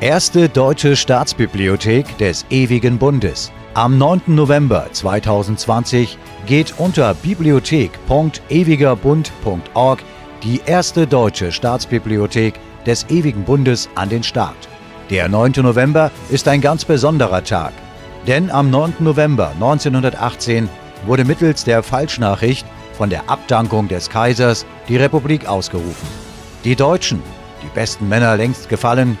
Erste deutsche Staatsbibliothek des Ewigen Bundes. Am 9. November 2020 geht unter bibliothek.ewigerbund.org die erste deutsche Staatsbibliothek des Ewigen Bundes an den Start. Der 9. November ist ein ganz besonderer Tag, denn am 9. November 1918 wurde mittels der Falschnachricht von der Abdankung des Kaisers die Republik ausgerufen. Die Deutschen, die besten Männer längst gefallen,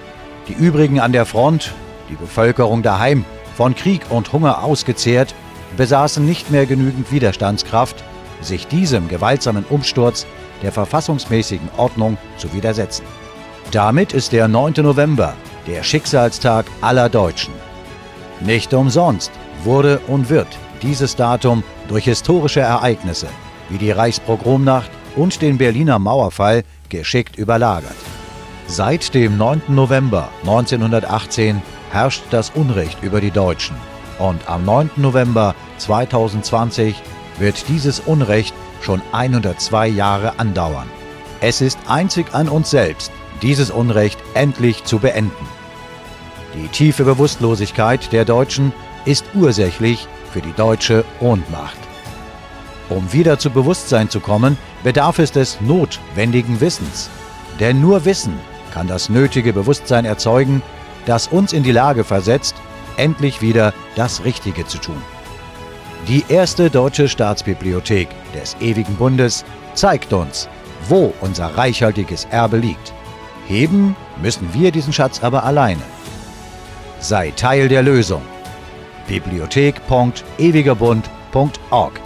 die übrigen an der Front, die Bevölkerung daheim, von Krieg und Hunger ausgezehrt, besaßen nicht mehr genügend Widerstandskraft, sich diesem gewaltsamen Umsturz der verfassungsmäßigen Ordnung zu widersetzen. Damit ist der 9. November der Schicksalstag aller Deutschen. Nicht umsonst wurde und wird dieses Datum durch historische Ereignisse wie die Reichspogromnacht und den Berliner Mauerfall geschickt überlagert. Seit dem 9. November 1918 herrscht das Unrecht über die Deutschen. Und am 9. November 2020 wird dieses Unrecht schon 102 Jahre andauern. Es ist einzig an uns selbst, dieses Unrecht endlich zu beenden. Die tiefe Bewusstlosigkeit der Deutschen ist ursächlich für die deutsche Ohnmacht. Um wieder zu Bewusstsein zu kommen, bedarf es des notwendigen Wissens. Denn nur Wissen kann das nötige Bewusstsein erzeugen, das uns in die Lage versetzt, endlich wieder das Richtige zu tun. Die erste deutsche Staatsbibliothek des Ewigen Bundes zeigt uns, wo unser reichhaltiges Erbe liegt. Heben müssen wir diesen Schatz aber alleine. Sei Teil der Lösung. Bibliothek.ewigerbund.org